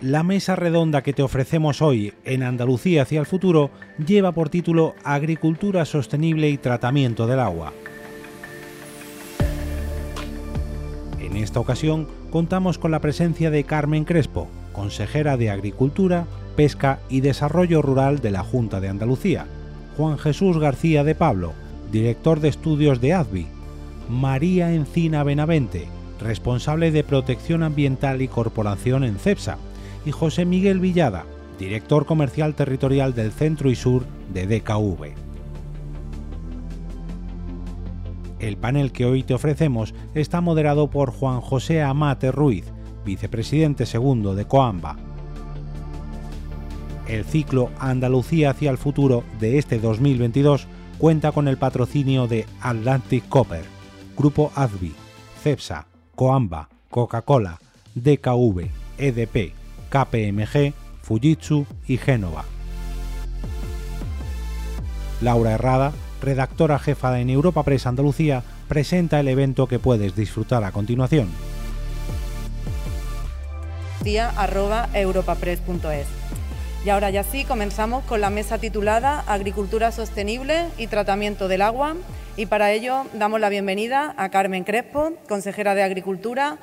La mesa redonda que te ofrecemos hoy en Andalucía hacia el futuro lleva por título Agricultura sostenible y tratamiento del agua. En esta ocasión contamos con la presencia de Carmen Crespo, consejera de Agricultura, Pesca y Desarrollo Rural de la Junta de Andalucía, Juan Jesús García de Pablo, director de estudios de ADVI, María Encina Benavente, responsable de Protección Ambiental y Corporación en CEPSA, y José Miguel Villada, director comercial territorial del Centro y Sur de DKV. El panel que hoy te ofrecemos está moderado por Juan José Amate Ruiz, vicepresidente segundo de Coamba. El ciclo Andalucía hacia el futuro de este 2022 cuenta con el patrocinio de Atlantic Copper, Grupo ADVI, CEPSA, Coamba, Coca-Cola, DKV, EDP, KPMG, Fujitsu y Génova. Laura Herrada, redactora jefa en Europa Press Andalucía, presenta el evento que puedes disfrutar a continuación. Y ahora ya sí, comenzamos con la mesa titulada Agricultura Sostenible y Tratamiento del Agua. Y para ello damos la bienvenida a Carmen Crespo, consejera de Agricultura,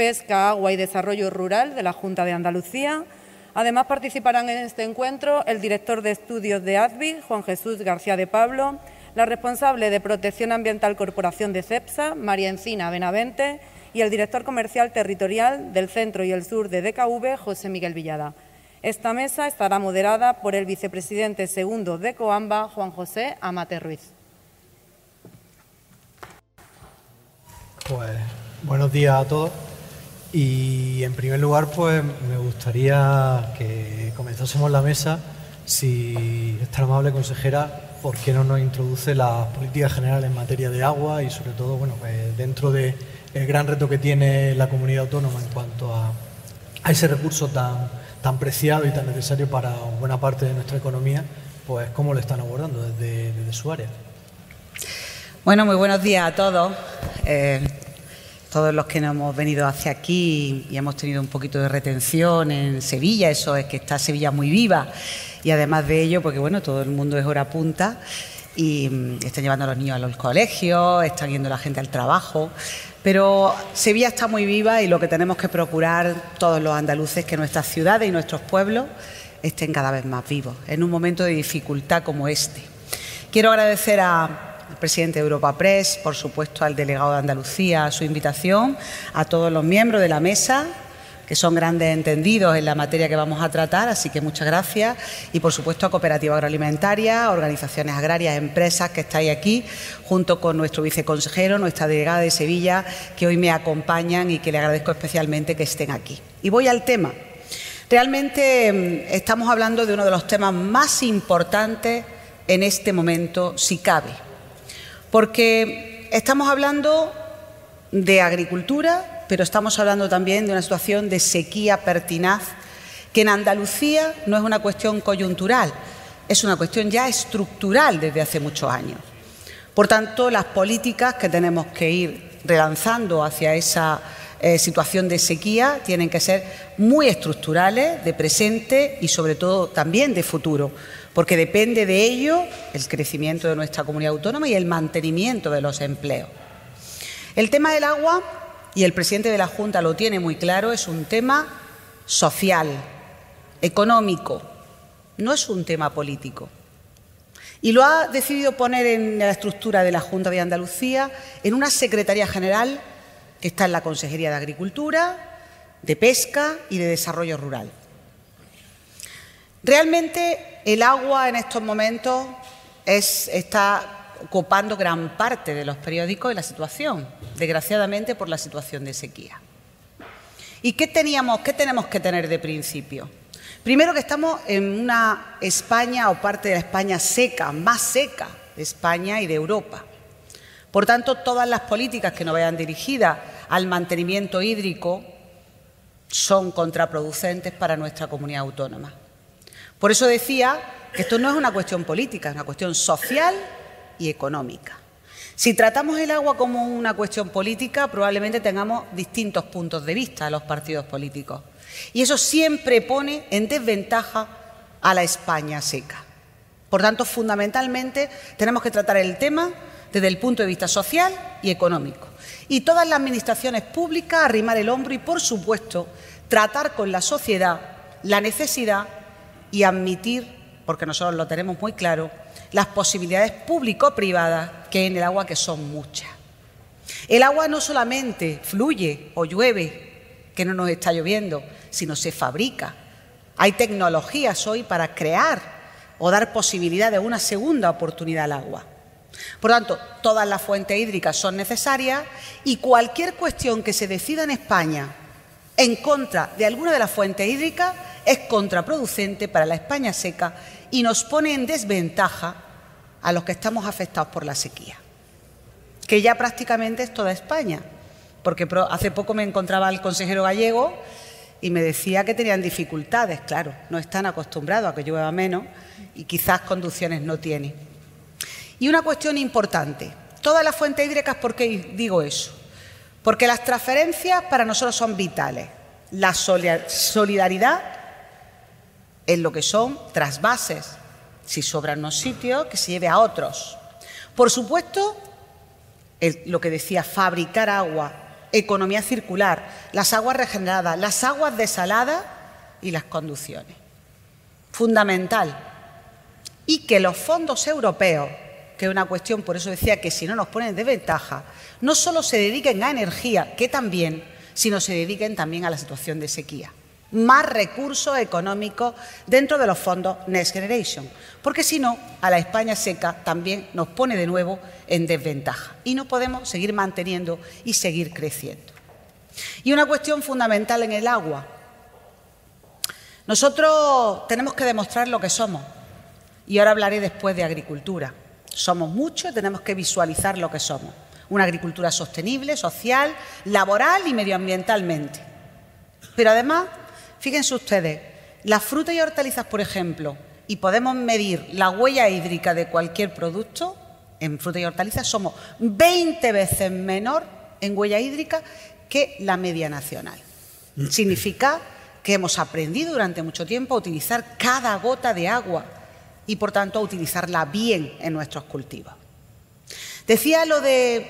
Pesca, Agua y Desarrollo Rural de la Junta de Andalucía. Además participarán en este encuentro el director de estudios de ADVI, Juan Jesús García de Pablo, la responsable de Protección Ambiental Corporación de CEPSA, María Encina Benavente, y el director comercial territorial del Centro y el Sur de DKV, José Miguel Villada. Esta mesa estará moderada por el vicepresidente segundo de Coamba, Juan José Amate Ruiz. Pues buenos días a todos. Y en primer lugar, pues me gustaría que comenzásemos la mesa. Si es tan amable, consejera, ¿por qué no nos introduce las políticas generales en materia de agua y sobre todo, bueno, pues, dentro del gran reto que tiene la comunidad autónoma en cuanto a, ese recurso tan, tan preciado y tan necesario para buena parte de nuestra economía, pues cómo lo están abordando desde, su área? Bueno, muy buenos días a todos. Eh, todos los que nos hemos venido hacia aquí y hemos tenido un poquito de retención en Sevilla, eso es que está Sevilla muy viva y además de ello, porque bueno, todo el mundo es hora punta y mm, están llevando a los niños a los colegios, están yendo la gente al trabajo, pero Sevilla está muy viva y lo que tenemos que procurar todos los andaluces es que nuestras ciudades y nuestros pueblos estén cada vez más vivos en un momento de dificultad como este. Quiero agradecer a presidente de Europa Press, por supuesto al delegado de Andalucía, a su invitación, a todos los miembros de la mesa, que son grandes entendidos en la materia que vamos a tratar, así que muchas gracias. Y por supuesto a Cooperativa Agroalimentaria, organizaciones agrarias, empresas que estáis aquí, junto con nuestro viceconsejero, nuestra delegada de Sevilla, que hoy me acompañan y que le agradezco especialmente que estén aquí. Y voy al tema. Realmente mm, estamos hablando de uno de los temas más importantes en este momento, si cabe porque estamos hablando de agricultura, pero estamos hablando también de una situación de sequía pertinaz, que en Andalucía no es una cuestión coyuntural, es una cuestión ya estructural desde hace muchos años. Por tanto, las políticas que tenemos que ir relanzando hacia esa eh, situación de sequía tienen que ser muy estructurales, de presente y sobre todo también de futuro porque depende de ello el crecimiento de nuestra comunidad autónoma y el mantenimiento de los empleos. El tema del agua, y el presidente de la Junta lo tiene muy claro, es un tema social, económico, no es un tema político. Y lo ha decidido poner en la estructura de la Junta de Andalucía en una Secretaría General que está en la Consejería de Agricultura, de Pesca y de Desarrollo Rural. Realmente el agua en estos momentos está ocupando gran parte de los periódicos y la situación, desgraciadamente por la situación de sequía. ¿Y qué teníamos, qué tenemos que tener de principio? Primero que estamos en una España o parte de la España seca, más seca de España y de Europa. Por tanto, todas las políticas que no vayan dirigidas al mantenimiento hídrico son contraproducentes para nuestra comunidad autónoma. Por eso decía que esto no es una cuestión política, es una cuestión social y económica. Si tratamos el agua como una cuestión política, probablemente tengamos distintos puntos de vista a los partidos políticos. Y eso siempre pone en desventaja a la España seca. Por tanto, fundamentalmente tenemos que tratar el tema desde el punto de vista social y económico. Y todas las administraciones públicas arrimar el hombro y, por supuesto, tratar con la sociedad la necesidad y admitir, porque nosotros lo tenemos muy claro, las posibilidades público-privadas que hay en el agua, que son muchas. El agua no solamente fluye o llueve, que no nos está lloviendo, sino se fabrica. Hay tecnologías hoy para crear o dar posibilidad de una segunda oportunidad al agua. Por tanto, todas las fuentes hídricas son necesarias y cualquier cuestión que se decida en España en contra de alguna de las fuentes hídricas es contraproducente para la España seca y nos pone en desventaja a los que estamos afectados por la sequía, que ya prácticamente es toda España, porque hace poco me encontraba el consejero gallego y me decía que tenían dificultades, claro, no están acostumbrados a que llueva menos y quizás conducciones no tienen. Y una cuestión importante, todas las fuentes hídricas, ¿por qué digo eso? Porque las transferencias para nosotros son vitales. La solidaridad en lo que son trasvases. Si sobran unos sitios, que se lleve a otros. Por supuesto, lo que decía, fabricar agua, economía circular, las aguas regeneradas, las aguas desaladas y las conducciones. Fundamental. Y que los fondos europeos, que es una cuestión, por eso decía que si no nos ponen de ventaja, no solo se dediquen a energía, que también, sino se dediquen también a la situación de sequía más recursos económicos dentro de los fondos Next Generation, porque si no, a la España seca también nos pone de nuevo en desventaja y no podemos seguir manteniendo y seguir creciendo. Y una cuestión fundamental en el agua. Nosotros tenemos que demostrar lo que somos y ahora hablaré después de agricultura. Somos muchos tenemos que visualizar lo que somos. Una agricultura sostenible, social, laboral y medioambientalmente. Pero además Fíjense ustedes, las frutas y hortalizas, por ejemplo, y podemos medir la huella hídrica de cualquier producto, en frutas y hortalizas somos 20 veces menor en huella hídrica que la media nacional. Significa que hemos aprendido durante mucho tiempo a utilizar cada gota de agua y, por tanto, a utilizarla bien en nuestros cultivos. Decía lo de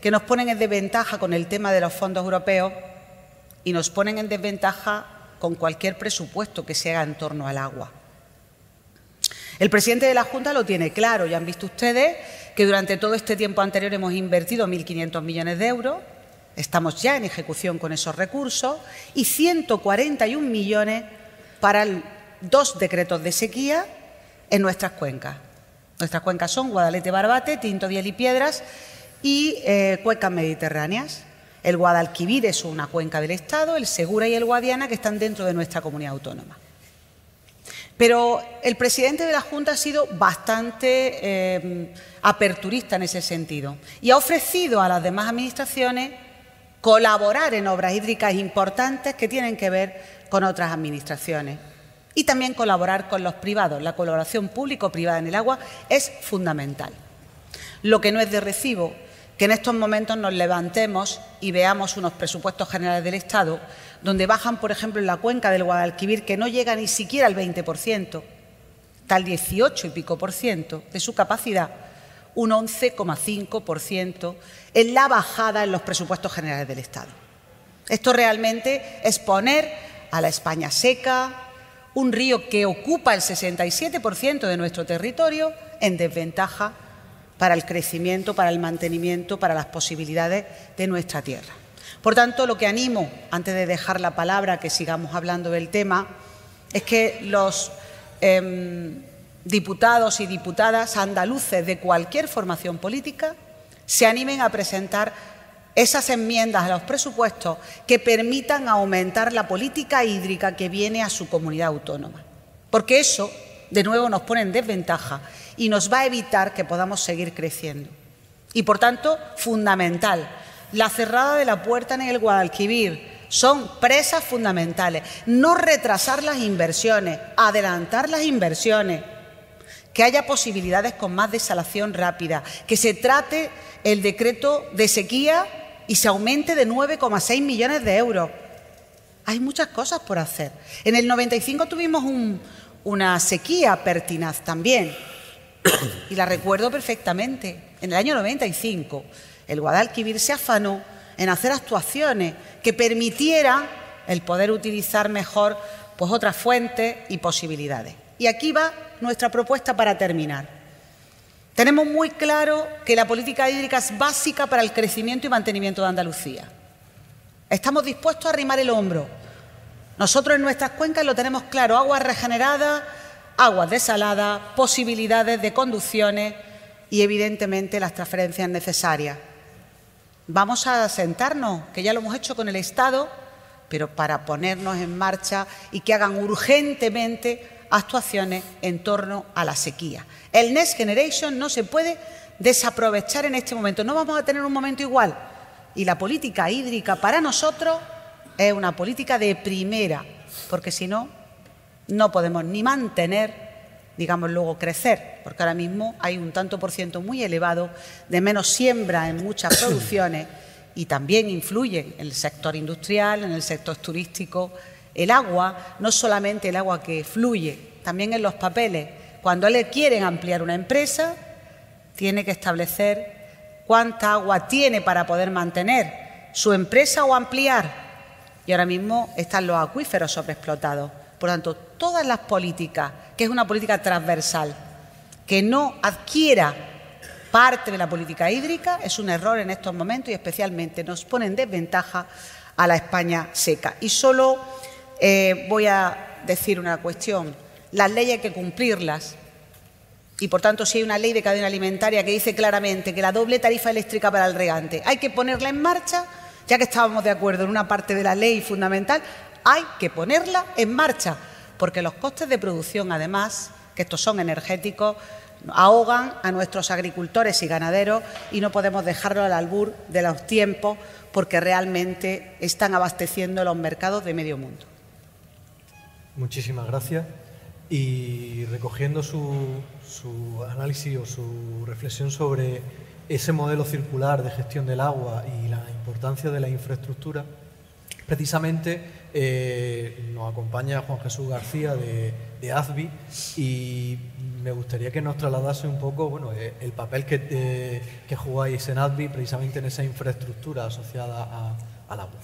que nos ponen en desventaja con el tema de los fondos europeos y nos ponen en desventaja con cualquier presupuesto que se haga en torno al agua. El presidente de la Junta lo tiene claro, ya han visto ustedes que durante todo este tiempo anterior hemos invertido 1.500 millones de euros, estamos ya en ejecución con esos recursos y 141 millones para dos decretos de sequía en nuestras cuencas. Nuestras cuencas son Guadalete, Barbate, Tinto, Diel y Piedras y eh, cuencas mediterráneas. El Guadalquivir es una cuenca del Estado, el Segura y el Guadiana que están dentro de nuestra comunidad autónoma. Pero el presidente de la Junta ha sido bastante eh, aperturista en ese sentido y ha ofrecido a las demás administraciones colaborar en obras hídricas importantes que tienen que ver con otras administraciones y también colaborar con los privados. La colaboración público-privada en el agua es fundamental. Lo que no es de recibo que en estos momentos nos levantemos y veamos unos presupuestos generales del Estado donde bajan, por ejemplo, en la cuenca del Guadalquivir, que no llega ni siquiera al 20%, tal 18 y pico por ciento de su capacidad, un 11,5% en la bajada en los presupuestos generales del Estado. Esto realmente es poner a la España seca, un río que ocupa el 67% de nuestro territorio, en desventaja para el crecimiento, para el mantenimiento, para las posibilidades de nuestra tierra. Por tanto, lo que animo, antes de dejar la palabra, que sigamos hablando del tema, es que los em, diputados y diputadas andaluces de cualquier formación política se animen a presentar esas enmiendas a los presupuestos que permitan aumentar la política hídrica que viene a su comunidad autónoma. Porque eso, de nuevo, nos pone en desventaja y nos va a evitar que podamos seguir creciendo. Y por tanto, fundamental, la cerrada de la puerta en el Guadalquivir son presas fundamentales. No retrasar las inversiones, adelantar las inversiones, que haya posibilidades con más desalación rápida, que se trate el decreto de sequía y se aumente de 9,6 millones de euros. Hay muchas cosas por hacer. En el 95 tuvimos una sequía pertinaz también, y la recuerdo perfectamente. En el año 95, el Guadalquivir se afanó en hacer actuaciones que permitieran el poder utilizar mejor pues, otras fuentes y posibilidades. Y aquí va nuestra propuesta para terminar. Tenemos muy claro que la política hídrica es básica para el crecimiento y mantenimiento de Andalucía. Estamos dispuestos a arrimar el hombro. Nosotros en nuestras cuencas lo tenemos claro, aguas regeneradas, aguas desaladas, posibilidades de conducciones y evidentemente las transferencias necesarias. Vamos a sentarnos, que ya lo hemos hecho con el Estado, pero para ponernos en marcha y que hagan urgentemente actuaciones en torno a la sequía. El Next Generation no se puede desaprovechar en este momento. No vamos a tener un momento igual. Y la política hídrica para nosotros es una política de primera, porque si no, no podemos ni mantener, digamos luego crecer, porque ahora mismo hay un tanto por ciento muy elevado de menos siembra en muchas producciones y también influye en el sector industrial, en el sector turístico. El agua, no solamente el agua que fluye, también en los papeles cuando le quieren ampliar una empresa, tiene que establecer cuánta agua tiene para poder mantener su empresa o ampliar. Y ahora mismo están los acuíferos sobreexplotados. Por tanto, todas las políticas, que es una política transversal, que no adquiera parte de la política hídrica, es un error en estos momentos y especialmente nos pone en desventaja a la España seca. Y solo eh, voy a decir una cuestión las leyes hay que cumplirlas. Y por tanto, si hay una ley de cadena alimentaria que dice claramente que la doble tarifa eléctrica para el regante hay que ponerla en marcha, ya que estábamos de acuerdo en una parte de la ley fundamental, hay que ponerla en marcha, porque los costes de producción, además, que estos son energéticos, ahogan a nuestros agricultores y ganaderos y no podemos dejarlo al albur de los tiempos porque realmente están abasteciendo los mercados de medio mundo. Muchísimas gracias. Y recogiendo su, análisis o su reflexión sobre ese modelo circular de gestión del agua y la importancia de la infraestructura, precisamente eh, nos acompaña Juan Jesús García de, de, ASBI y me gustaría que nos trasladase un poco bueno, eh, el papel que, eh, que jugáis en ASBI precisamente en esa infraestructura asociada al agua.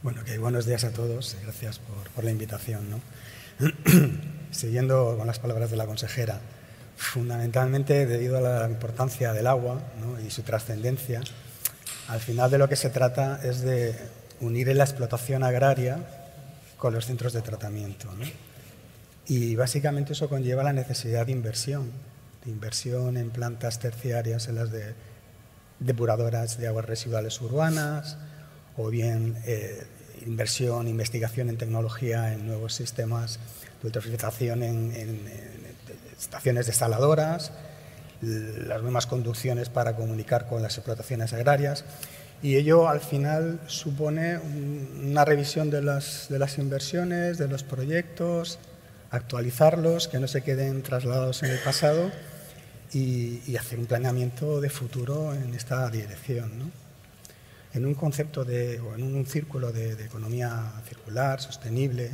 Bueno, que buenos días a todos, gracias por, la invitación. Siguiendo con las palabras de la consejera, fundamentalmente debido a la importancia del agua y su trascendencia, al final de lo que se trata es de unir la explotación agraria con los centros de tratamiento. Y básicamente eso conlleva la necesidad de inversión, de inversión en plantas terciarias, en las de depuradoras de aguas residuales urbanas, o bien eh, inversión, investigación en tecnología, en nuevos sistemas de eutrofización en, estaciones desaladoras, las nuevas conducciones para comunicar con las explotaciones agrarias. Y ello al final supone una revisión de las, de las inversiones, de los proyectos, actualizarlos, que no se queden trasladados en el pasado y, hacer un planeamiento de futuro en esta dirección. ¿no? En un concepto de, o en un círculo de, economía circular, sostenible,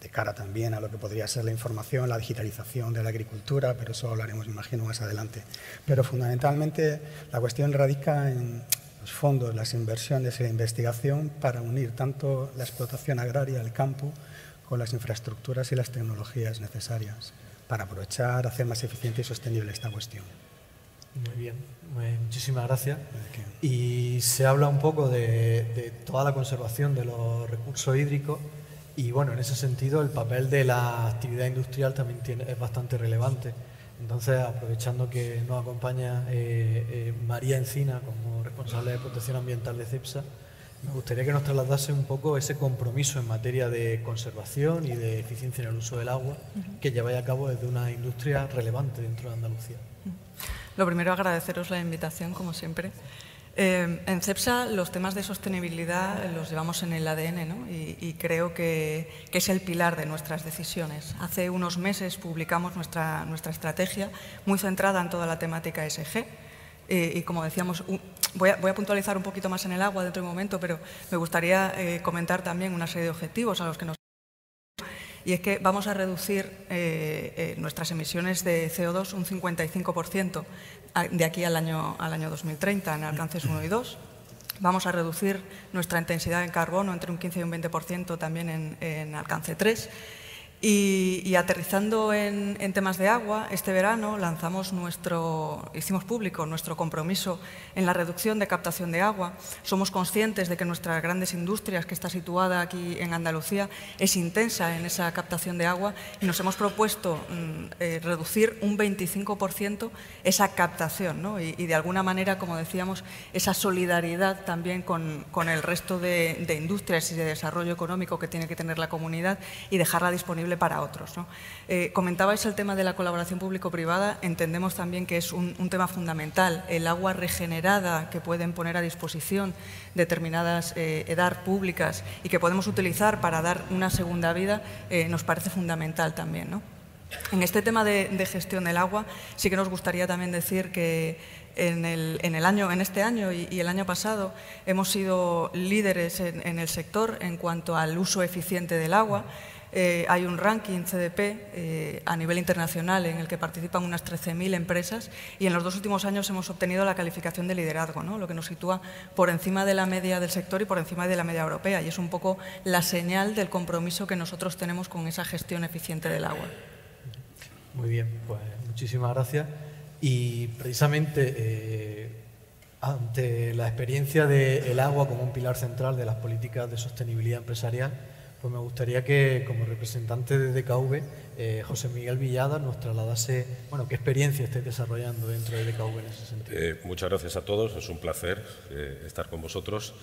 de cara también a lo que podría ser la información, la digitalización de la agricultura, pero eso hablaremos, imagino, más adelante. Pero fundamentalmente la cuestión radica en los fondos, las inversiones y la investigación para unir tanto la explotación agraria, el campo, con las infraestructuras y las tecnologías necesarias para aprovechar, hacer más eficiente y sostenible esta cuestión. Muy bien, muchísimas gracias. Y se habla un poco de, toda la conservación de los recursos hídricos y bueno, en ese sentido el papel de la actividad industrial también tiene, es bastante relevante. Entonces, aprovechando que nos acompaña eh, eh, María Encina como responsable de protección ambiental de CEPSA, me gustaría que nos trasladase un poco ese compromiso en materia de conservación y de eficiencia en el uso del agua que lleváis a cabo desde una industria relevante dentro de Andalucía. Lo primero, agradeceros la invitación, como siempre. Eh, en CEPSA los temas de sostenibilidad los llevamos en el ADN y, creo que, es el pilar de nuestras decisiones. Hace unos meses publicamos nuestra, nuestra estrategia muy centrada en toda la temática SG Eh, y como decíamos, voy, a, puntualizar un poquito más en el agua dentro de un momento, pero me gustaría eh, comentar también una serie de objetivos a los que nos y es que vamos a reducir nuestras emisiones de CO2 un 55% de aquí al año, al año 2030 en alcances 1 y 2. Vamos a reducir nuestra intensidad en carbono entre un 15 y un 20% también en, en alcance 3 y, aterrizando en, temas de agua, este verano lanzamos nuestro, hicimos público nuestro compromiso en la reducción de captación de agua. Somos conscientes de que nuestras grandes industrias, que está situada aquí en Andalucía, es intensa en esa captación de agua y nos hemos propuesto mm, eh, reducir un 25% esa captación y, de alguna manera, como decíamos, esa solidaridad también con, el resto de, de industrias y de desarrollo económico que tiene que tener la comunidad y dejarla disponible para otros. Eh, comentabais el tema de la colaboración público-privada, entendemos también que es un, tema fundamental. El agua regenerada que pueden poner a disposición determinadas eh, públicas y que podemos utilizar para dar una segunda vida eh, nos parece fundamental también. En este tema de, gestión del agua sí que nos gustaría también decir que en, el, año, en este año y, el año pasado hemos sido líderes en, el sector en cuanto al uso eficiente del agua. Eh, hay un ranking CDP eh, a nivel internacional en el que participan unas 13.000 empresas y en los dos últimos años hemos obtenido la calificación de liderazgo, ¿no? lo que nos sitúa por encima de la media del sector y por encima de la media europea. Y es un poco la señal del compromiso que nosotros tenemos con esa gestión eficiente del agua. Muy bien, pues muchísimas gracias. Y precisamente eh, ante la experiencia del agua como un pilar central de las políticas de sostenibilidad empresarial, pues me gustaría que, como representante de DKV, eh, José Miguel Villada nos trasladase, bueno, qué experiencia estáis desarrollando dentro de DKV en ese sentido. Eh, muchas gracias a todos, es un placer eh, estar con vosotros.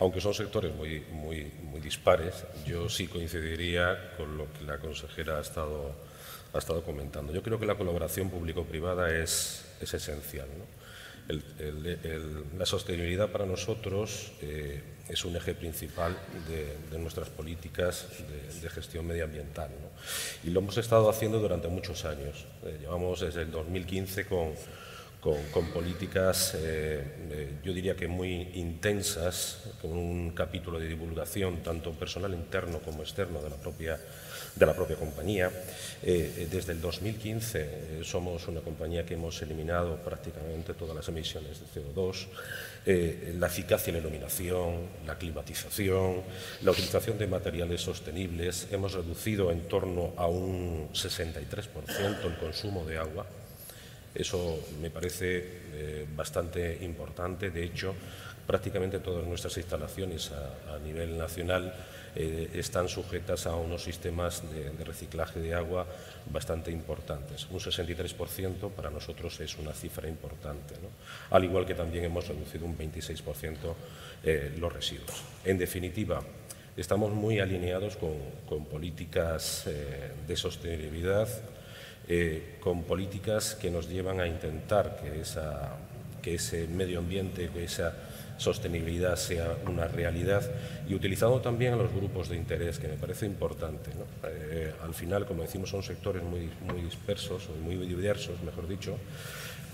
Aunque son sectores muy, muy, muy dispares, yo sí coincidiría con lo que la consejera ha estado, ha estado comentando. Yo creo que la colaboración público-privada es, es esencial. La sostenibilidad para nosotros es un eje principal de, nuestras políticas de, gestión medioambiental. Y lo hemos estado haciendo durante muchos años. Eh, llevamos desde el 2015 con, con, políticas, eh, eh, yo diría que muy intensas, con un capítulo de divulgación tanto personal interno como externo de la propia de la propia compañía. Eh, desde el 2015 eh, somos una compañía que hemos eliminado prácticamente todas las emisiones de CO2, la eficacia en la iluminación, la climatización, la utilización de materiales sostenibles. Hemos reducido en torno a un 63% el consumo de agua. Eso me parece bastante importante. De hecho, prácticamente todas nuestras instalaciones a nivel nacional eh, están sujetas a unos sistemas de, reciclaje de agua bastante importantes. Un 63% para nosotros es una cifra importante, al igual que también hemos reducido un 26% eh, los residuos. En definitiva, estamos muy alineados con, políticas eh, de sostenibilidad, con políticas que nos llevan a intentar que, esa, que ese medio ambiente, que esa sostenibilidad sea una realidad y utilizando también a los grupos de interés, que me parece importante. Eh, al final, como decimos, son sectores muy, muy dispersos, muy diversos, mejor dicho,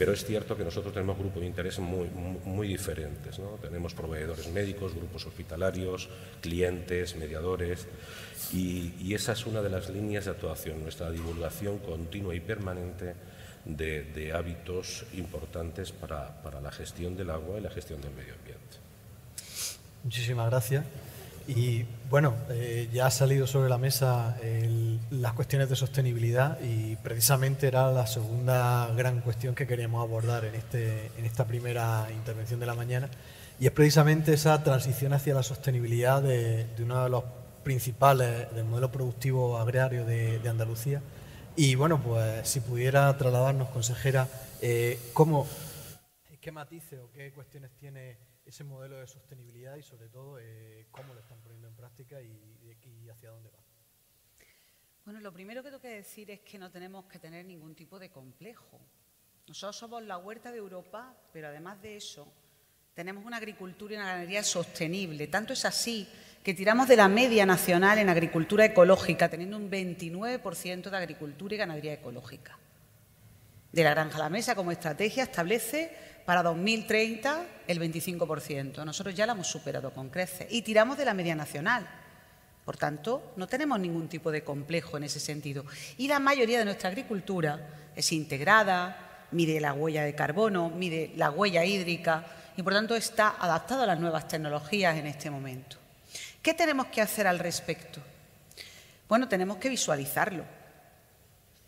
pero es cierto que nosotros tenemos grupos de interés muy, muy, diferentes. Tenemos proveedores médicos, grupos hospitalarios, clientes, mediadores, y, esa es una de las líneas de actuación, nuestra divulgación continua y permanente de, hábitos importantes para, la gestión del agua y la gestión del medio ambiente. Muchísimas gracias. Y bueno, eh, ya ha salido sobre la mesa las cuestiones de sostenibilidad y precisamente era la segunda gran cuestión que queríamos abordar en, este, en esta primera intervención de la mañana. Y es precisamente esa transición hacia la sostenibilidad de, uno de los principales del modelo productivo agrario de Andalucía, y bueno, pues si pudiera trasladarnos, consejera, eh, ¿cómo, qué matices o qué cuestiones tiene ese modelo de sostenibilidad y sobre todo eh, cómo lo están poniendo en práctica y, hacia dónde va? Bueno, lo primero que tengo que decir es que no tenemos que tener ningún tipo de complejo. Nosotros somos la huerta de Europa, pero además de eso, tenemos una agricultura y una ganadería sostenible. Tanto es así que tiramos de la media nacional en agricultura ecológica, teniendo un 29% de agricultura y ganadería ecológica. De la granja a la mesa como estrategia establece para 2030 el 25%. Nosotros ya la hemos superado con creces y tiramos de la media nacional. Por tanto, no tenemos ningún tipo de complejo en ese sentido. Y la mayoría de nuestra agricultura es integrada, mide la huella de carbono, mide la huella hídrica y, por tanto, está adaptada a las nuevas tecnologías en este momento. ¿Qué tenemos que hacer al respecto? Bueno, tenemos que visualizarlo.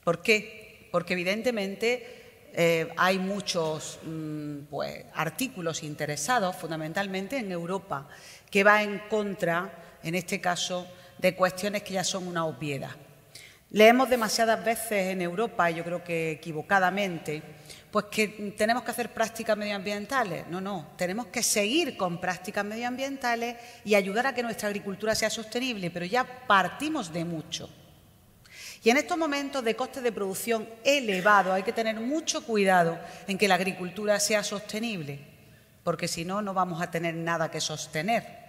¿Por qué? Porque, evidentemente, eh, hay muchos mm, pues, artículos interesados, fundamentalmente en Europa, que va en contra en este caso, de cuestiones que ya son una obviedad. Leemos demasiadas veces en Europa, yo creo que equivocadamente, pues que tenemos que hacer prácticas medioambientales. No, no, tenemos que seguir con prácticas medioambientales y ayudar a que nuestra agricultura sea sostenible, pero ya partimos de mucho. Y en estos momentos de costes de producción elevados hay que tener mucho cuidado en que la agricultura sea sostenible, porque si no, no vamos a tener nada que sostener.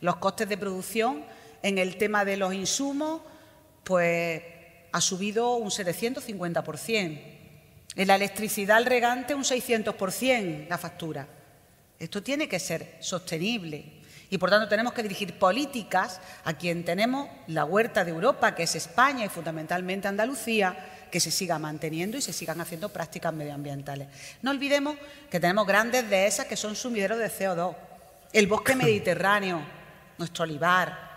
Los costes de producción en el tema de los insumos, pues ha subido un 750%. En la electricidad al regante un 600% la factura. Esto tiene que ser sostenible y por tanto tenemos que dirigir políticas a quien tenemos la huerta de Europa, que es España y fundamentalmente Andalucía, que se siga manteniendo y se sigan haciendo prácticas medioambientales. No olvidemos que tenemos grandes dehesas que son sumideros de CO2, el bosque mediterráneo, nuestro olivar.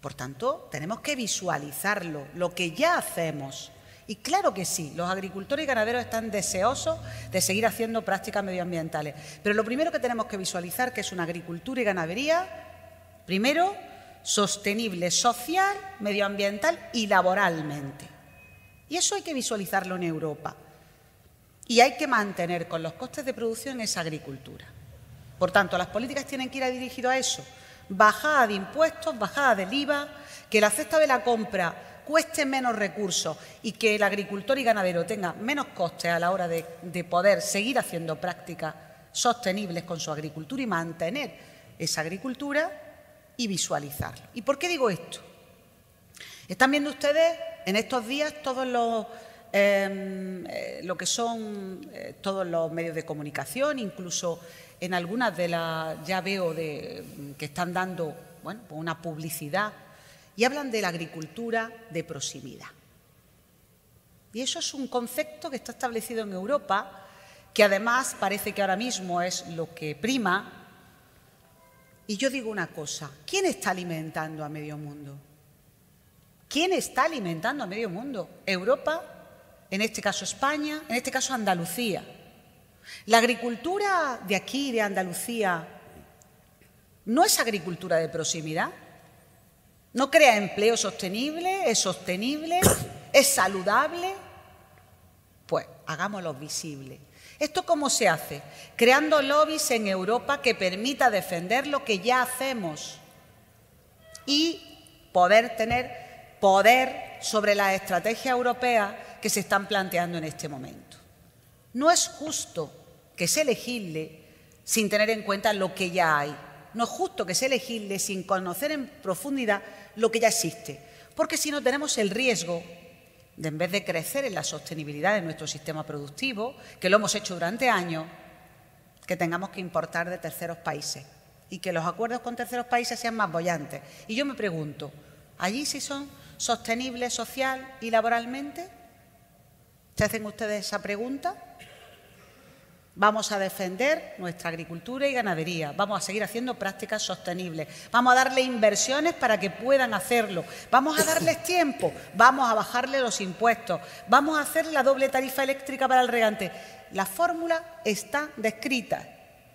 Por tanto, tenemos que visualizarlo, lo que ya hacemos. Y claro que sí, los agricultores y ganaderos están deseosos de seguir haciendo prácticas medioambientales. Pero lo primero que tenemos que visualizar que es una agricultura y ganadería, primero, sostenible social, medioambiental y laboralmente. Y eso hay que visualizarlo en Europa. Y hay que mantener con los costes de producción esa agricultura. Por tanto, las políticas tienen que ir dirigidas a eso. Bajada de impuestos, bajada del IVA, que la cesta de la compra cueste menos recursos y que el agricultor y ganadero tenga menos costes a la hora de, de poder seguir haciendo prácticas sostenibles con su agricultura y mantener esa agricultura y visualizarlo. ¿Y por qué digo esto? Están viendo ustedes en estos días todos los em, eh, lo que son eh, todos los medios de comunicación, incluso en algunas de las, ya veo de, que están dando bueno, pues una publicidad y hablan de la agricultura de proximidad. Y eso es un concepto que está establecido en Europa, que además parece que ahora mismo es lo que prima. Y yo digo una cosa, ¿quién está alimentando a medio mundo? ¿Quién está alimentando a medio mundo? Europa, en este caso España, en este caso Andalucía. La agricultura de aquí, de Andalucía, no es agricultura de proximidad. No crea empleo sostenible, es sostenible, es saludable. Pues hagámoslo visible. ¿Esto cómo se hace? Creando lobbies en Europa que permita defender lo que ya hacemos y poder tener poder sobre las estrategias europeas que se están planteando en este momento. No es justo que se legisle sin tener en cuenta lo que ya hay. No es justo que se legisle sin conocer en profundidad lo que ya existe, porque si no tenemos el riesgo de, en vez de crecer en la sostenibilidad de nuestro sistema productivo, que lo hemos hecho durante años, que tengamos que importar de terceros países y que los acuerdos con terceros países sean más bollantes. Y yo me pregunto, ¿allí sí son sostenibles social y laboralmente? ¿Se hacen ustedes esa pregunta? Vamos a defender nuestra agricultura y ganadería, vamos a seguir haciendo prácticas sostenibles, vamos a darle inversiones para que puedan hacerlo, vamos a darles tiempo, vamos a bajarle los impuestos, vamos a hacer la doble tarifa eléctrica para el regante. La fórmula está descrita,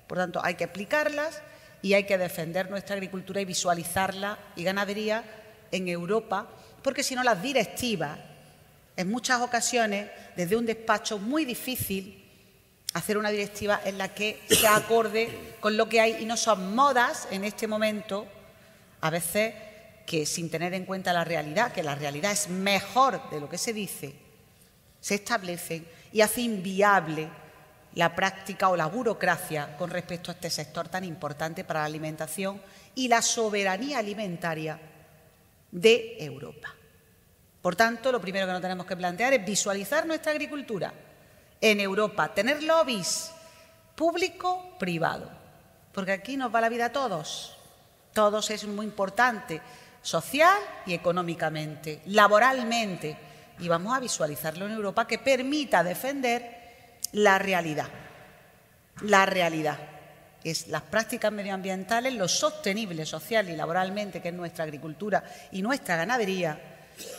por tanto hay que aplicarlas y hay que defender nuestra agricultura y visualizarla y ganadería en Europa, porque si no las directivas, en muchas ocasiones, desde un despacho muy difícil, hacer una directiva en la que se acorde con lo que hay y no son modas en este momento, a veces que sin tener en cuenta la realidad, que la realidad es mejor de lo que se dice, se establecen y hace inviable la práctica o la burocracia con respecto a este sector tan importante para la alimentación y la soberanía alimentaria de Europa. Por tanto, lo primero que nos tenemos que plantear es visualizar nuestra agricultura en Europa, tener lobbies público-privado, porque aquí nos va la vida a todos. Todos es muy importante, social y económicamente, laboralmente. Y vamos a visualizarlo en Europa que permita defender la realidad. La realidad es las prácticas medioambientales, lo sostenible social y laboralmente, que es nuestra agricultura y nuestra ganadería,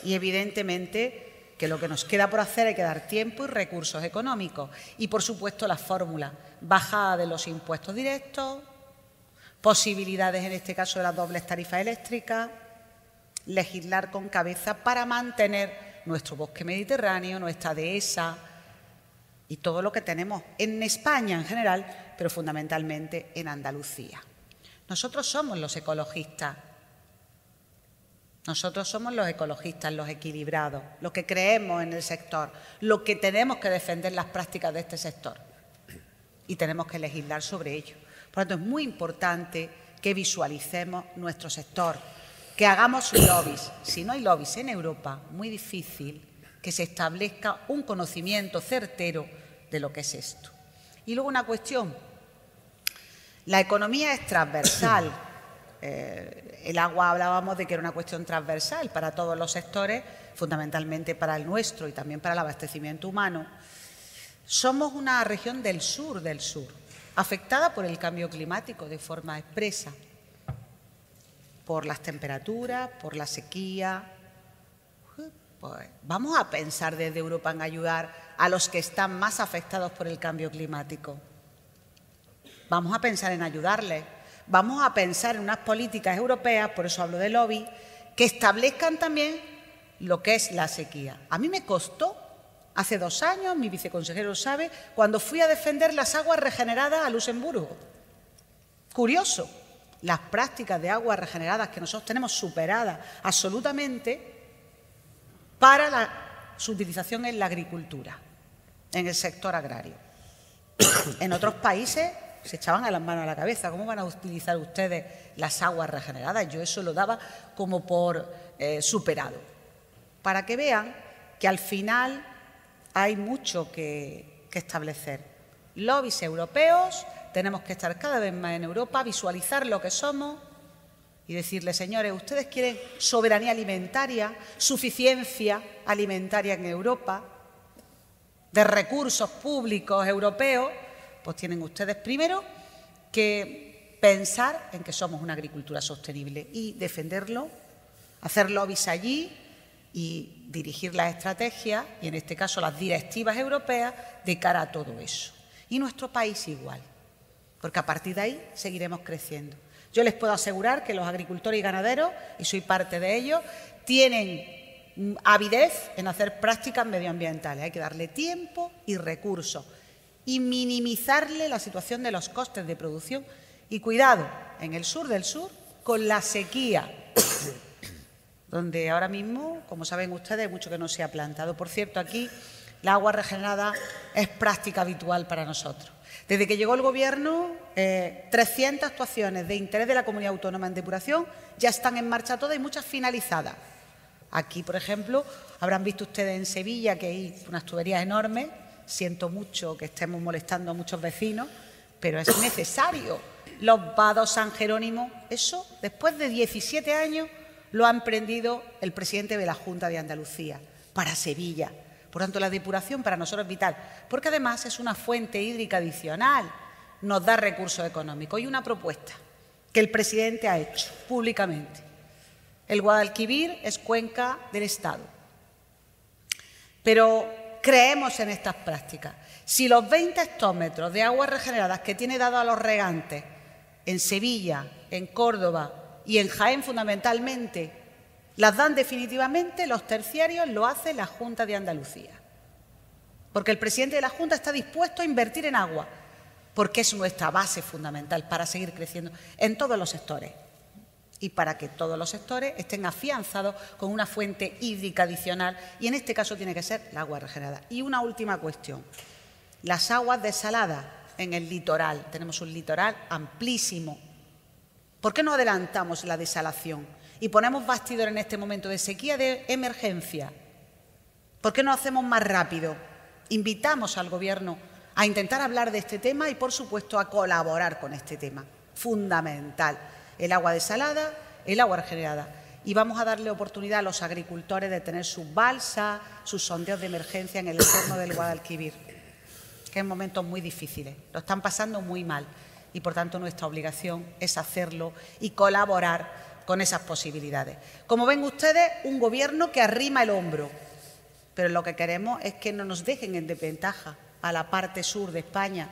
y evidentemente que lo que nos queda por hacer que dar tiempo y recursos económicos. Y por supuesto la fórmula, bajada de los impuestos directos, posibilidades en este caso de las dobles tarifas eléctricas, legislar con cabeza para mantener nuestro bosque mediterráneo, nuestra dehesa y todo lo que tenemos en España en general, pero fundamentalmente en Andalucía. Nosotros somos los ecologistas. Nosotros somos los ecologistas, los equilibrados, los que creemos en el sector, los que tenemos que defender las prácticas de este sector y tenemos que legislar sobre ello. Por lo tanto, es muy importante que visualicemos nuestro sector, que hagamos lobbies. Si no hay lobbies en Europa, muy difícil que se establezca un conocimiento certero de lo que es esto. Y luego una cuestión. La economía es transversal. Eh, el agua hablábamos de que era una cuestión transversal para todos los sectores, fundamentalmente para el nuestro y también para el abastecimiento humano. Somos una región del sur del sur, afectada por el cambio climático de forma expresa, por las temperaturas, por la sequía. Pues vamos a pensar desde Europa en ayudar a los que están más afectados por el cambio climático. Vamos a pensar en ayudarles. Vamos a pensar en unas políticas europeas, por eso hablo de lobby, que establezcan también lo que es la sequía. A mí me costó Hace dos años, mi viceconsejero sabe, cuando fui a defender las aguas regeneradas a Luxemburgo. Curioso, las prácticas de aguas regeneradas que nosotros tenemos superadas absolutamente para la, su utilización en la agricultura, en el sector agrario. en otros países se echaban a las manos a la cabeza. ¿Cómo van a utilizar ustedes las aguas regeneradas? Yo eso lo daba como por eh, superado. Para que vean que al final hay mucho que, establecer. Lobbies europeos, tenemos que estar cada vez más en Europa, visualizar lo que somos y decirle, señores, ustedes quieren soberanía alimentaria, suficiencia alimentaria en Europa, de recursos públicos europeos, pues tienen ustedes primero que pensar en que somos una agricultura sostenible y defenderlo, hacer lobbies allí y dirigir las estrategias y en este caso las directivas europeas de cara a todo eso. Y nuestro país igual, porque a partir de ahí seguiremos creciendo. Yo les puedo asegurar que los agricultores y ganaderos, y soy parte de ellos, tienen avidez en hacer prácticas medioambientales. Hay que darle tiempo y recursos y minimizarle la situación de los costes de producción. Y cuidado, en el sur del sur, con la sequía donde ahora mismo, como saben ustedes, mucho que no se ha plantado. Por cierto, aquí la agua regenerada es práctica habitual para nosotros. Desde que llegó el Gobierno, 300 eh, actuaciones de interés de la comunidad autónoma en depuración ya están en marcha todas y muchas finalizadas. Aquí, por ejemplo, habrán visto ustedes en Sevilla que hay unas tuberías enormes. Siento mucho que estemos molestando a muchos vecinos, pero es necesario. Los vados San Jerónimo, eso después de 17 años lo ha emprendido el presidente de la Junta de Andalucía para Sevilla. Por tanto, la depuración para nosotros es vital, porque además es una fuente hídrica adicional, nos da recursos económicos. Y una propuesta que el presidente ha hecho públicamente. El Guadalquivir es cuenca del Estado. Pero creemos en estas prácticas. Si los 20 hectómetros de aguas regeneradas que tiene dado a los regantes en Sevilla, en Córdoba y en Jaén fundamentalmente las dan definitivamente, los terciarios lo hace la Junta de Andalucía. Porque el presidente de la Junta está dispuesto a invertir en agua, porque es nuestra base fundamental para seguir creciendo en todos los sectores y para que todos los sectores estén afianzados con una fuente hídrica adicional y en este caso tiene que ser el agua regenerada. Y una última cuestión, las aguas desaladas en el litoral. Tenemos un litoral amplísimo, ¿Por qué no adelantamos la desalación y ponemos bastidor en este momento de sequía de emergencia, ¿por qué no hacemos más rápido? Invitamos al Gobierno a intentar hablar de este tema y, por supuesto, a colaborar con este tema. Fundamental. El agua desalada, el agua regenerada. Y vamos a darle oportunidad a los agricultores de tener sus balsas, sus sondeos de emergencia en el entorno del Guadalquivir, que en momentos muy difíciles. Lo están pasando muy mal y, por tanto, nuestra obligación es hacerlo y colaborar con esas posibilidades. Como ven ustedes, un gobierno que arrima el hombro, pero lo que queremos es que no nos dejen en desventaja a la parte sur de España,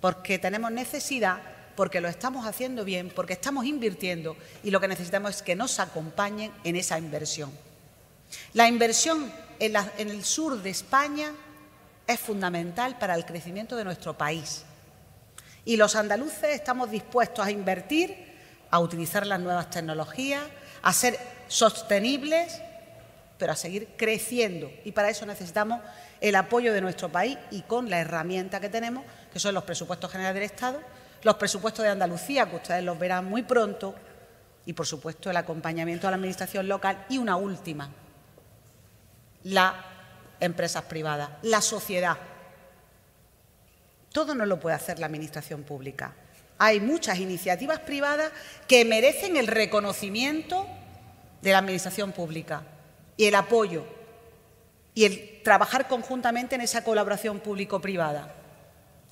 porque tenemos necesidad, porque lo estamos haciendo bien, porque estamos invirtiendo y lo que necesitamos es que nos acompañen en esa inversión. La inversión en, el sur de España es fundamental para el crecimiento de nuestro país. Y los andaluces estamos dispuestos a invertir, a utilizar las nuevas tecnologías, a ser sostenibles, pero a seguir creciendo. Y para eso necesitamos el apoyo de nuestro país y con la herramienta que tenemos, que son los presupuestos generales del Estado, los presupuestos de Andalucía, que ustedes los verán muy pronto, y por supuesto el acompañamiento a la Administración local y una última, las empresas privadas, la sociedad. Todo no lo puede hacer la Administración pública. Hay muchas iniciativas privadas que merecen el reconocimiento de la Administración pública y el apoyo y el trabajar conjuntamente en esa colaboración público-privada.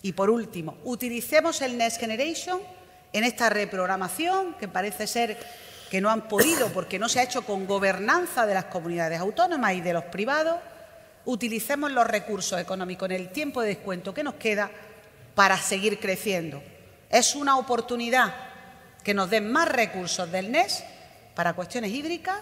Y por último, utilicemos el Next Generation en esta reprogramación que parece ser que no han podido porque no se ha hecho con gobernanza de las comunidades autónomas y de los privados. Utilicemos los recursos económicos en el tiempo de descuento que nos queda para seguir creciendo. Es una oportunidad que nos den más recursos del NES para cuestiones hídricas,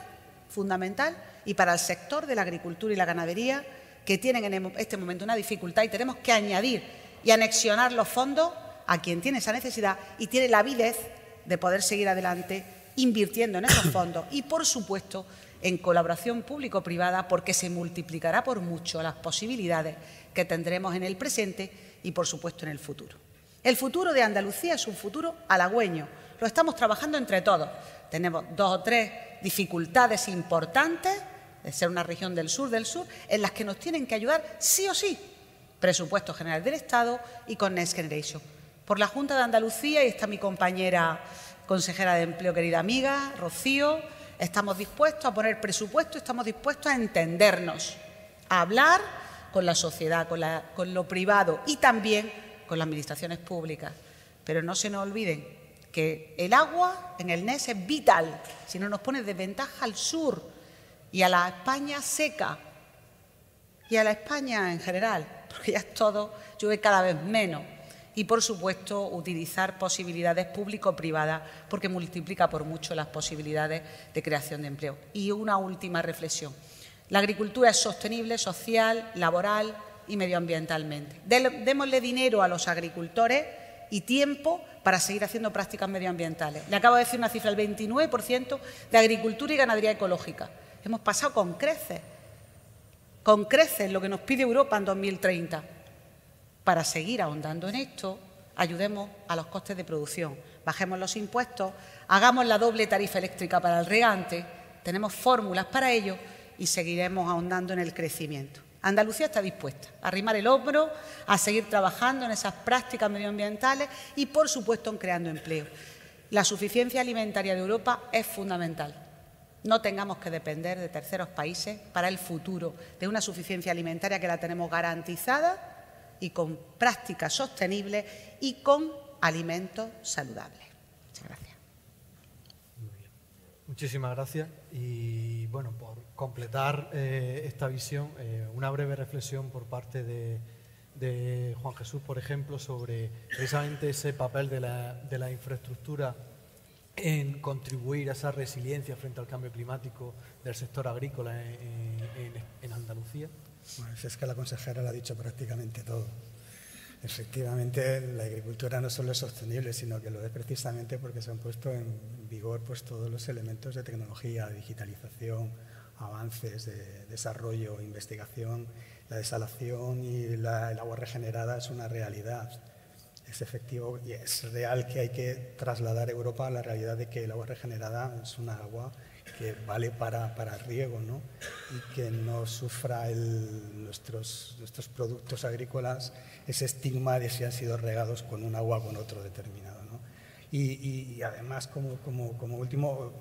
fundamental, y para el sector de la agricultura y la ganadería, que tienen en este momento una dificultad y tenemos que añadir y anexionar los fondos a quien tiene esa necesidad y tiene la avidez de poder seguir adelante invirtiendo en esos fondos y, por supuesto, en colaboración público-privada, porque se multiplicará por mucho las posibilidades que tendremos en el presente y, por supuesto, en el futuro. El futuro de Andalucía es un futuro halagüeño. Lo estamos trabajando entre todos. Tenemos dos o tres dificultades importantes de ser una región del sur del sur, en las que nos tienen que ayudar sí o sí presupuesto general del Estado y con Next Generation. Por la Junta de Andalucía, y está mi compañera consejera de Empleo, querida amiga, Rocío, estamos dispuestos a poner presupuesto, estamos dispuestos a entendernos, a hablar con la sociedad, con, con lo privado y también con las administraciones públicas. Pero no se nos olviden que el agua en el NES es vital, si no nos pone de ventaja al sur, y a la España seca y a la España en general, porque ya es todo, llueve cada vez menos. Y, por supuesto, utilizar posibilidades público-privadas, porque multiplica por mucho las posibilidades de creación de empleo. Y una última reflexión. La agricultura es sostenible, social, laboral y medioambientalmente. Démosle dinero a los agricultores y tiempo para seguir haciendo prácticas medioambientales. Le acabo de decir una cifra, el 29% de agricultura y ganadería ecológica. Hemos pasado con creces, con creces lo que nos pide Europa en 2030. Para seguir ahondando en esto, ayudemos a los costes de producción, bajemos los impuestos, hagamos la doble tarifa eléctrica para el regante, tenemos fórmulas para ello y seguiremos ahondando en el crecimiento. Andalucía está dispuesta a arrimar el hombro, a seguir trabajando en esas prácticas medioambientales y, por supuesto, en creando empleo. La suficiencia alimentaria de Europa es fundamental no tengamos que depender de terceros países para el futuro, de una suficiencia alimentaria que la tenemos garantizada y con prácticas sostenibles y con alimentos saludables. Muchas gracias. Muchísimas gracias. Y bueno, por completar eh, esta visión, eh, una breve reflexión por parte de, Juan Jesús, por ejemplo, sobre precisamente ese papel de de la infraestructura en contribuir a esa resiliencia frente al cambio climático del sector agrícola en, Andalucía? Bueno, es que la consejera lo ha dicho prácticamente todo. Efectivamente, la agricultura no solo es sostenible, sino que lo es precisamente porque se han puesto en vigor pues, todos los elementos de tecnología, digitalización, avances de desarrollo, investigación. La desalación y el agua regenerada es una realidad es efectivo y es real que hay que trasladar a Europa la realidad de que el agua regenerada es una agua que vale para, para riego ¿no? y que no sufra nuestros, nuestros productos agrícolas ese estigma de si han sido regados con un agua o con otro determinado. ¿no? Y, y, además, como, como, como último,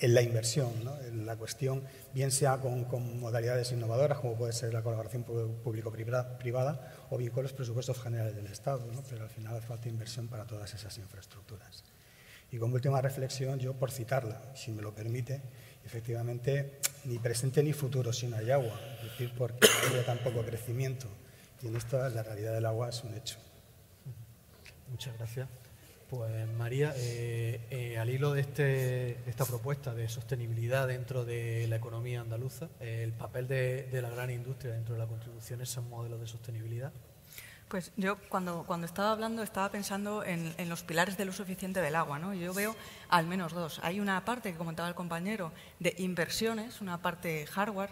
en la inversión, ¿no? en la cuestión, bien sea con, con, modalidades innovadoras, como puede ser la colaboración público-privada, o bien con los presupuestos generales del Estado, ¿no? pero al final hace falta inversión para todas esas infraestructuras. Y como última reflexión, yo por citarla, si me lo permite, efectivamente, ni presente ni futuro si no hay agua, es decir, porque no hay tampoco crecimiento. Y en esto la realidad del agua es un hecho. Muchas gracias. Pues María, eh, eh, al hilo de, este, esta propuesta de sostenibilidad dentro de la economía andaluza, el papel de, la gran industria dentro de la contribución es un modelo de sostenibilidad. Pues yo cuando, estaba hablando estaba pensando en, en, los pilares del uso eficiente del agua. ¿no? Yo veo al menos dos. Hay una parte que comentaba el compañero de inversiones, una parte hardware.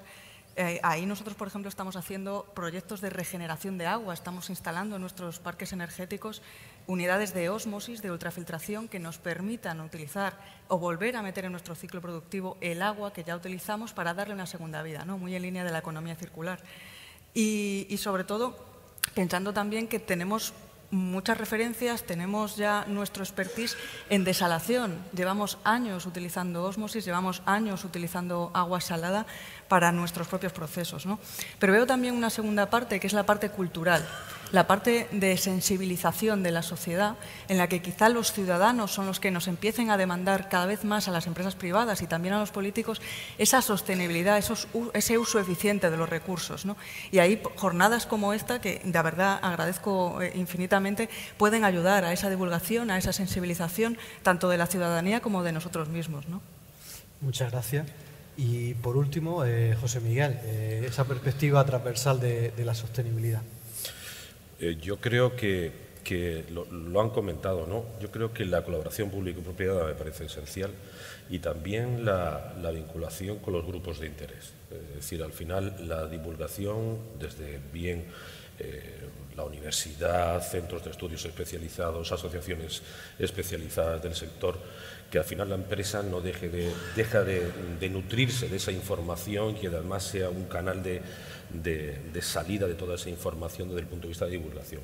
Eh, ahí nosotros, por ejemplo, estamos haciendo proyectos de regeneración de agua, estamos instalando en nuestros parques energéticos unidades de ósmosis, de ultrafiltración, que nos permitan utilizar o volver a meter en nuestro ciclo productivo el agua que ya utilizamos para darle una segunda vida, muy en línea de la economía circular. Y, y sobre todo, pensando también que tenemos muchas referencias, tenemos ya nuestro expertise en desalación. Llevamos años utilizando ósmosis, llevamos años utilizando agua salada para nuestros propios procesos. ¿no? Pero veo también una segunda parte, que es la parte cultural, la parte de sensibilización de la sociedad, en la que quizá los ciudadanos son los que nos empiecen a demandar cada vez más a las empresas privadas y también a los políticos esa sostenibilidad, esos, ese uso eficiente de los recursos. ¿no? Y ahí jornadas como esta, que de verdad agradezco eh, infinitamente, pueden ayudar a esa divulgación, a esa sensibilización, tanto de la ciudadanía como de nosotros mismos. ¿no? Muchas gracias. Y por último, eh, José Miguel, eh, esa perspectiva transversal de, la sostenibilidad. Eh, yo creo que, lo, han comentado, ¿no? Yo creo que la colaboración público-propiedad me parece esencial y también la, la, vinculación con los grupos de interés. Es decir, al final la divulgación desde bien la universidad, centros de estudios especializados, asociaciones especializadas del sector, que al final la empresa no deje de, deja de, nutrirse de esa información y además sea un canal de, de, salida de toda esa información desde el punto de vista de divulgación.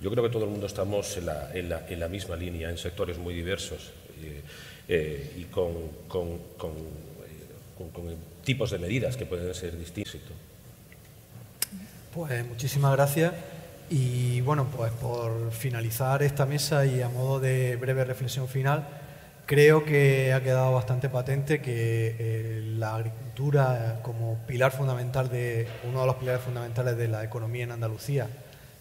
Yo creo que todo el mundo estamos en la, en la, en la misma línea, en sectores muy diversos eh, eh, y con, con, con, con, tipos de medidas que pueden ser distintos. Pues muchísimas gracias. Y bueno, pues por finalizar esta mesa y a modo de breve reflexión final, creo que ha quedado bastante patente que eh, la agricultura como pilar fundamental de uno de los pilares fundamentales de la economía en Andalucía,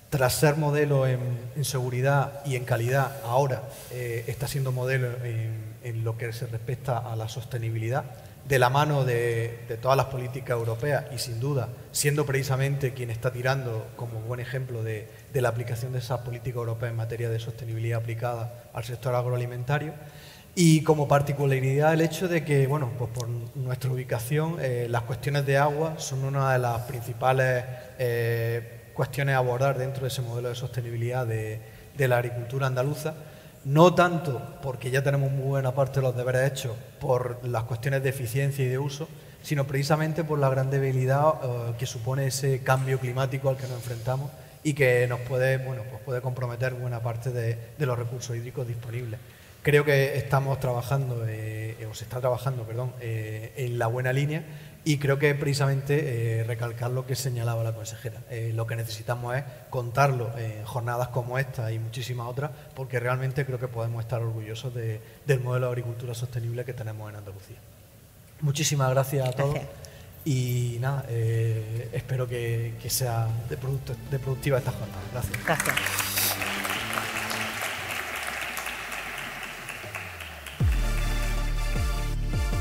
tras ser modelo en, seguridad y en calidad, ahora eh, está siendo modelo en, lo que se respecta a la sostenibilidad, de la mano de, de, todas las políticas europeas y sin duda siendo precisamente quien está tirando como buen ejemplo de, de la aplicación de esas políticas europeas en materia de sostenibilidad aplicada al sector agroalimentario. Y como particularidad el hecho de que, bueno, pues por nuestra ubicación, eh, las cuestiones de agua son una de las principales eh, cuestiones a abordar dentro de ese modelo de sostenibilidad de, la agricultura andaluza. No tanto porque ya tenemos muy buena parte de los deberes hechos por las cuestiones de eficiencia y de uso, sino precisamente por la gran debilidad eh, que supone ese cambio climático al que nos enfrentamos y que nos puede, bueno, pues puede comprometer buena parte de los recursos hídricos disponibles. Creo que estamos trabajando, eh, o se está trabajando, perdón, eh, en la buena línea y creo que precisamente eh, recalcar lo que señalaba la consejera. Eh, lo que necesitamos es contarlo en jornadas como esta y muchísimas otras, porque realmente creo que podemos estar orgullosos de, del modelo de agricultura sostenible que tenemos en Andalucía. Muchísimas gracias a todos. Gracias. Y nada, espero que, que sea de, producto, de productiva esta jornada. Gracias. Gracias.